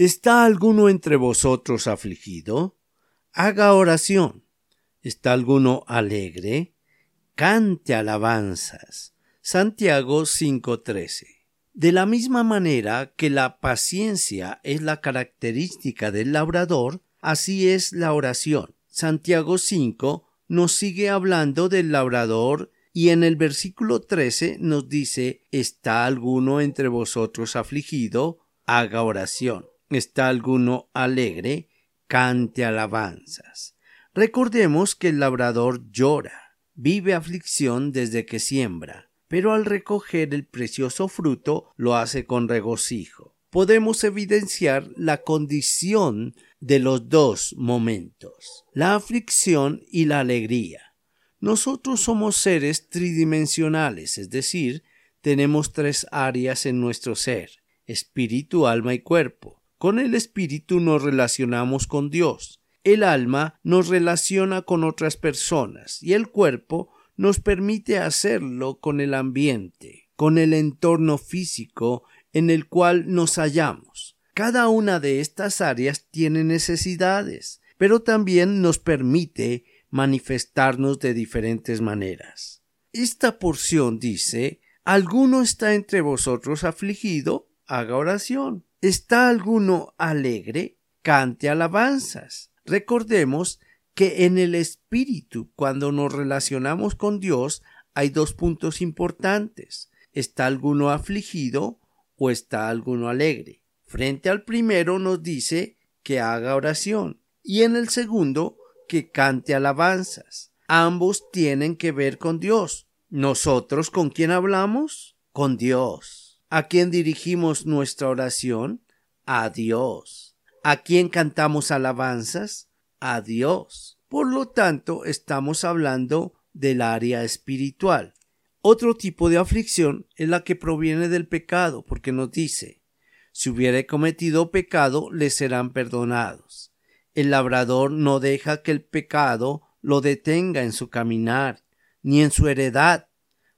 ¿Está alguno entre vosotros afligido? Haga oración. ¿Está alguno alegre? Cante alabanzas. Santiago 5:13. De la misma manera que la paciencia es la característica del labrador, así es la oración. Santiago 5 nos sigue hablando del labrador y en el versículo 13 nos dice, ¿está alguno entre vosotros afligido? Haga oración está alguno alegre, cante alabanzas. Recordemos que el labrador llora, vive aflicción desde que siembra, pero al recoger el precioso fruto lo hace con regocijo. Podemos evidenciar la condición de los dos momentos, la aflicción y la alegría. Nosotros somos seres tridimensionales, es decir, tenemos tres áreas en nuestro ser, espíritu, alma y cuerpo. Con el espíritu nos relacionamos con Dios. El alma nos relaciona con otras personas y el cuerpo nos permite hacerlo con el ambiente, con el entorno físico en el cual nos hallamos. Cada una de estas áreas tiene necesidades, pero también nos permite manifestarnos de diferentes maneras. Esta porción dice, ¿alguno está entre vosotros afligido? Haga oración. ¿Está alguno alegre? Cante alabanzas. Recordemos que en el espíritu, cuando nos relacionamos con Dios, hay dos puntos importantes. ¿Está alguno afligido o está alguno alegre? Frente al primero nos dice que haga oración y en el segundo que cante alabanzas. Ambos tienen que ver con Dios. ¿Nosotros con quién hablamos? Con Dios. ¿A quién dirigimos nuestra oración? A Dios. ¿A quién cantamos alabanzas? A Dios. Por lo tanto, estamos hablando del área espiritual. Otro tipo de aflicción es la que proviene del pecado, porque nos dice, si hubiere cometido pecado, le serán perdonados. El labrador no deja que el pecado lo detenga en su caminar, ni en su heredad.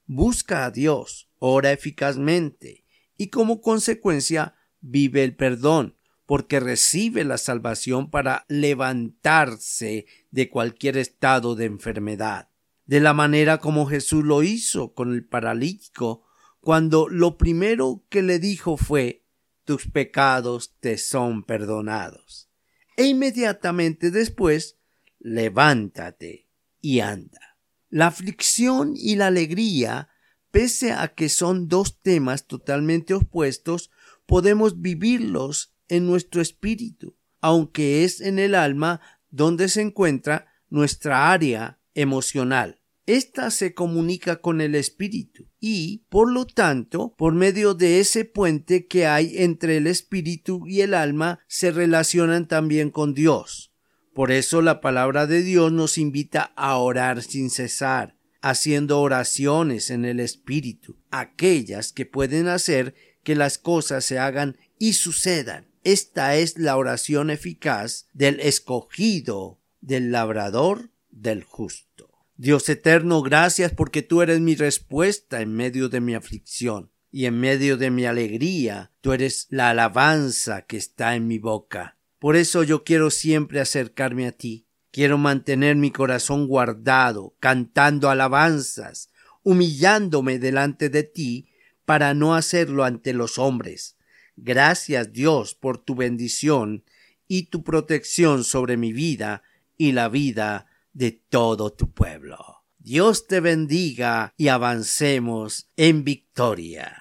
Busca a Dios, ora eficazmente, y como consecuencia vive el perdón, porque recibe la salvación para levantarse de cualquier estado de enfermedad. De la manera como Jesús lo hizo con el paralítico, cuando lo primero que le dijo fue tus pecados te son perdonados. E inmediatamente después levántate y anda. La aflicción y la alegría Pese a que son dos temas totalmente opuestos, podemos vivirlos en nuestro espíritu, aunque es en el alma donde se encuentra nuestra área emocional. Esta se comunica con el espíritu y, por lo tanto, por medio de ese puente que hay entre el espíritu y el alma, se relacionan también con Dios. Por eso la palabra de Dios nos invita a orar sin cesar, haciendo oraciones en el Espíritu, aquellas que pueden hacer que las cosas se hagan y sucedan. Esta es la oración eficaz del escogido, del labrador, del justo. Dios eterno, gracias porque tú eres mi respuesta en medio de mi aflicción y en medio de mi alegría, tú eres la alabanza que está en mi boca. Por eso yo quiero siempre acercarme a ti, Quiero mantener mi corazón guardado, cantando alabanzas, humillándome delante de ti, para no hacerlo ante los hombres. Gracias Dios por tu bendición y tu protección sobre mi vida y la vida de todo tu pueblo. Dios te bendiga y avancemos en victoria.